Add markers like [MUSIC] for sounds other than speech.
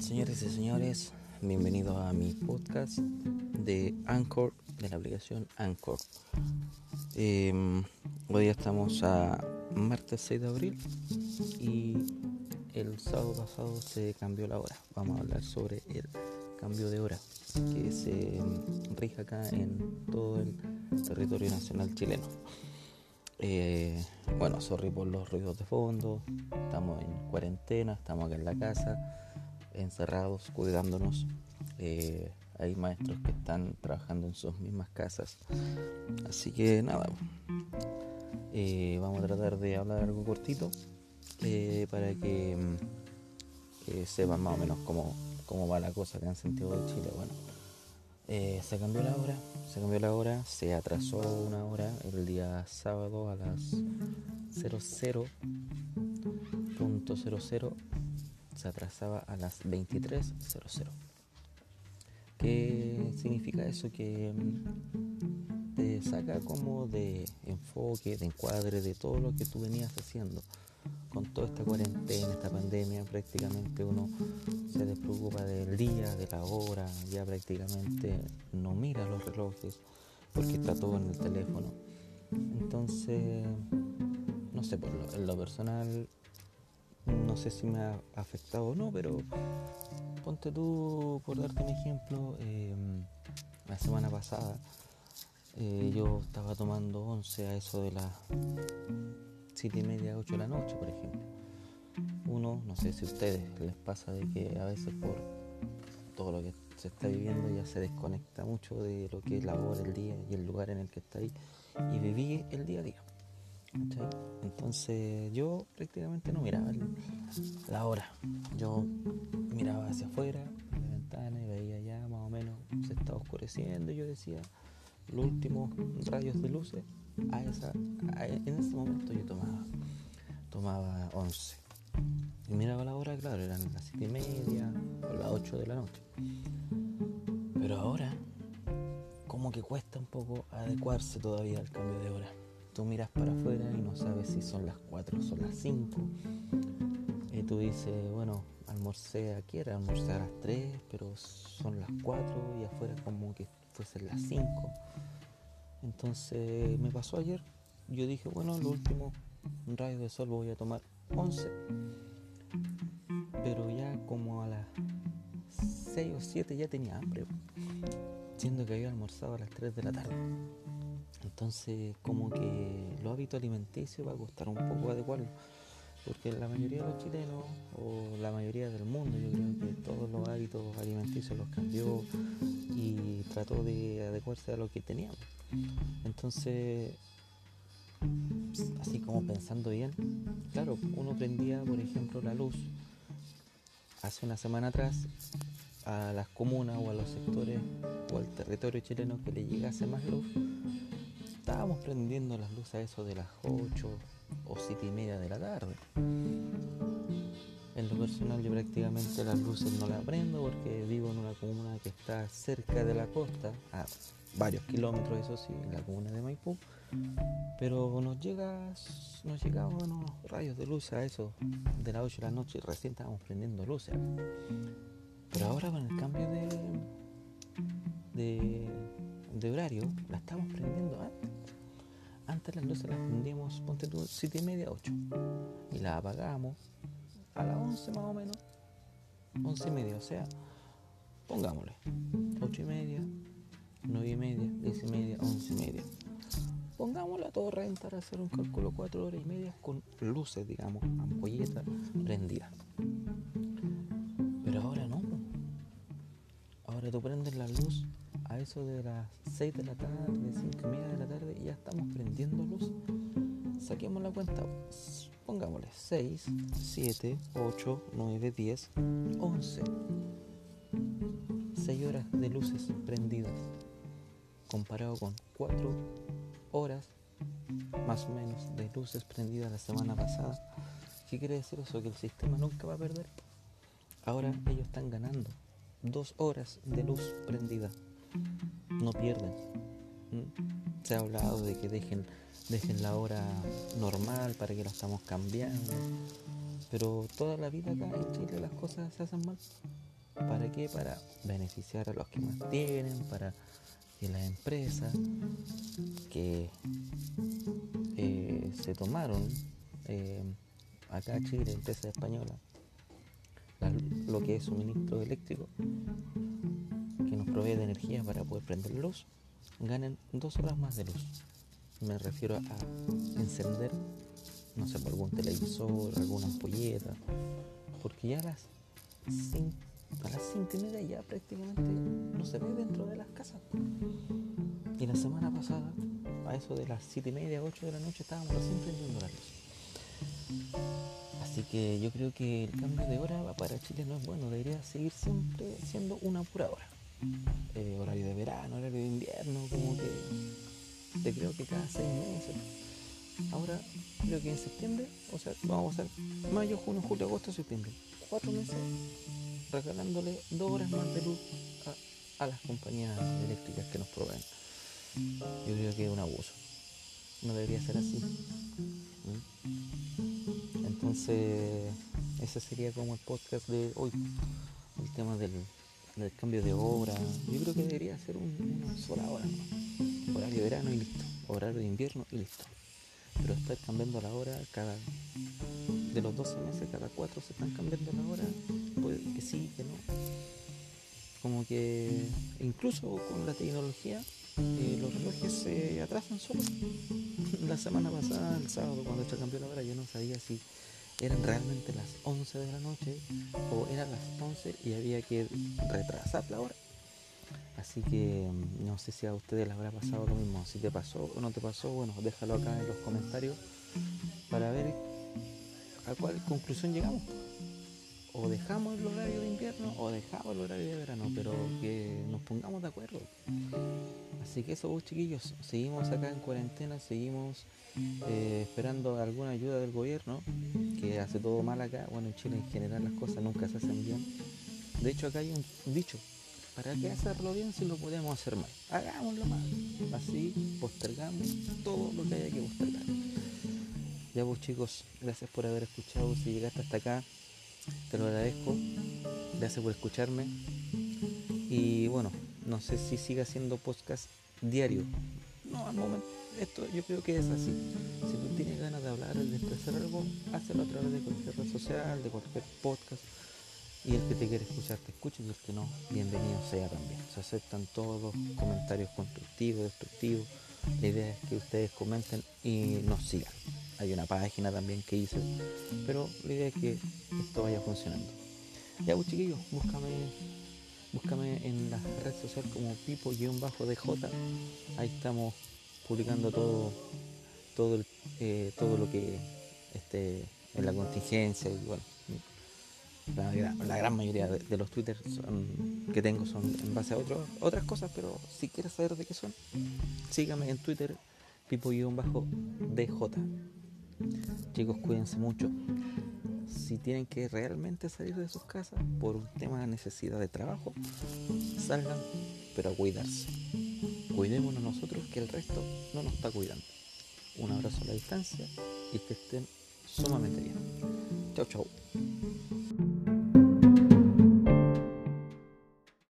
señores y señores? Bienvenidos a mi podcast de Anchor, de la aplicación Anchor. Em, hoy día estamos a martes 6 de abril y el sábado pasado se cambió la hora. Vamos a hablar sobre el cambio de hora que se rige acá en todo el territorio nacional chileno. Eh, bueno, sorry por los ruidos de fondo, estamos en cuarentena, estamos acá en la casa, encerrados, cuidándonos. Eh, hay maestros que están trabajando en sus mismas casas. Así que nada, eh, vamos a tratar de hablar algo cortito para que sepan más o menos cómo, cómo va la cosa acá en Santiago de Chile. Bueno, eh, se cambió la hora, se cambió la hora, se atrasó una hora el día sábado a las 00.00, se atrasaba a las 23.00. ¿Qué significa eso? Que mm, te saca como de enfoque, de encuadre de todo lo que tú venías haciendo con toda esta cuarentena, esta pandemia, prácticamente uno se despreocupa del día, de la hora, ya prácticamente no mira los relojes porque está todo en el teléfono. Entonces, no sé, por lo, en lo personal, no sé si me ha afectado o no, pero ponte tú, por darte un ejemplo, em, la semana pasada eh, yo estaba tomando once a eso de la 7 y media, 8 de la noche, por ejemplo. Uno, no sé si a ustedes les pasa de que a veces por todo lo que se está viviendo ya se desconecta mucho de lo que es la hora, el día y el lugar en el que está ahí y viví el día a día. Entonces yo prácticamente no miraba la hora. Yo miraba hacia afuera, la ventana y veía ya más o menos se estaba oscureciendo y yo decía los últimos rayos de luces esa, en ese momento yo tomaba, tomaba 11. Y miraba la hora, claro, eran las 7 y media o las 8 de la noche. Pero ahora, como que cuesta un poco adecuarse todavía al cambio de hora. Tú miras para afuera y no sabes si son las 4 o son las 5. Y tú dices, bueno, almorcé aquí, era almorcé a las 3, pero son las 4 y afuera como que fuesen las 5 entonces me pasó ayer. Yo dije, bueno, lo último rayo de sol voy a tomar 11. Pero ya como a las 6 o 7 ya tenía hambre. Siendo que había almorzado a las 3 de la tarde. Entonces como que los hábitos alimenticios va a costar un poco adecuarlo. Porque la mayoría de los chilenos o la mayoría del mundo yo creo que todos los hábitos alimenticios los cambió y trató de adecuarse a lo que teníamos. Entonces, así como pensando bien, claro, uno prendía, por ejemplo, la luz hace una semana atrás a las comunas o a los sectores o al territorio chileno que le llegase más luz, estábamos prendiendo las luces a eso de las 8 o 7 y media de la tarde. En lo personal yo prácticamente las luces no las prendo porque vivo en una comuna que está cerca de la costa, a varios kilómetros eso sí, en la comuna de Maipú, pero nos llega, nos llegaban unos rayos de luz a eso de las 8 de la noche y recién estábamos prendiendo luces. Pero ahora con el cambio de, de, de horario, la estamos prendiendo antes. Antes las luces las prendíamos, ponte tú, 7 y media, 8. Y las apagamos a las 11 más o menos. 11 y media, o sea, pongámosle 8 y media, 9 y media, 10 y media, 11 y media. Pongámosle a todo rentar hacer un cálculo 4 horas y media con luces, digamos, ampolletas prendidas. Pero ahora no. Ahora tú prendes la luz a eso de las 6 de la tarde, 5 y media de la tarde ya estamos prendiendo luz. Saquemos la cuenta pongámosle 6, 7, 8, 9, 10, 11. 6 horas de luces prendidas comparado con 4 horas más o menos de luces prendidas la semana pasada. ¿Qué quiere decir eso? Que el sistema nunca va a perder. Ahora ellos están ganando 2 horas de luz prendida. No pierden. ¿Mm? Se ha hablado de que dejen dejen la hora normal para que la estamos cambiando. Pero toda la vida acá en Chile las cosas se hacen mal. ¿Para qué? Para beneficiar a los que más tienen, para que las empresas que eh, se tomaron eh, acá Chile, empresa española, lo que es suministro eléctrico, provee de energía para poder prender luz, ganen dos horas más de luz. Me refiero a encender, no sé, algún televisor, alguna ampolleta, porque ya a las 5 a las cinco y media ya prácticamente no se ve dentro de las casas. Y la semana pasada, a eso de las siete y media, 8 de la noche, estábamos recién prendiendo la luz. Así que yo creo que el cambio de hora para Chile no es bueno, debería seguir siempre siendo una pura hora. Eh, horario de verano, horario de invierno, como que te creo que cada seis meses. Ahora creo que en septiembre, o sea, vamos a hacer mayo, junio, julio, agosto, septiembre. Cuatro meses regalándole dos horas más de luz a, las compañías eléctricas que nos proveen. Yo creo que es un abuso. No debería ser así. Entonces, ese sería como el podcast de hoy. El tema del, cambio de hora. Yo creo que debería ser una sola hora. Horario de verano y listo. Horario de invierno y listo. Pero estar cambiando la hora cada de los 12 meses, cada 4 se están cambiando la hora, pues que sí, que no. Como que incluso con la tecnología, eh, los relojes se atrasan solos. [LAUGHS] la semana pasada, el sábado, cuando se cambió la hora, yo no sabía si eran realmente las 11 de la noche o eran las 11 y había que retrasar la hora. Así que mm, no sé si a ustedes les habrá pasado lo mismo. Si te pasó o no te pasó, bueno, déjalo acá en los comentarios para ver a cuál conclusión llegamos. O dejamos el horario de invierno o dejamos el horario de verano, pero que nos pongamos de acuerdo. Así que eso, vos chiquillos, seguimos acá en cuarentena, seguimos eh, esperando alguna ayuda del gobierno, que hace todo mal acá. Bueno, en Chile en general las cosas nunca se hacen bien. De hecho, acá hay un dicho, ¿para qué hacerlo bien si lo podemos hacer mal? Hagámoslo mal. Así postergamos todo lo que haya que postergar. Ya vos chicos, gracias por haber escuchado. Si llegaste hasta acá, te lo agradezco. Gracias por escucharme. Y bueno, no sé si siga haciendo podcast diario. No, al momento. Esto yo creo que es así. Si tú tienes ganas de hablar, de expresar algo, hazlo a través de cualquier red social, de cualquier podcast. Y el que te quiere escuchar te escucha y el que no, bienvenido sea también. Se aceptan todos los comentarios constructivos, destructivos. La idea es que ustedes comenten y nos sigan hay una página también que hice, pero la idea es que esto vaya funcionando. Ya, pues chiquillos, búscame, búscame en las redes sociales como pipo-dj, ahí estamos publicando todo, todo, eh, todo lo que esté en la contingencia y bueno, la, gran mayoría de, los twitters que tengo son en base a otras cosas, pero si quieres saber de qué son, sígame en Twitter, pipo-dj. Chicos, cuídense mucho. Si tienen que realmente salir de sus casas por un tema de necesidad de trabajo, salgan, pero a cuidarse. Cuidémonos nosotros que el resto no nos está cuidando. Un abrazo a la distancia y que estén sumamente bien. Chau, chau.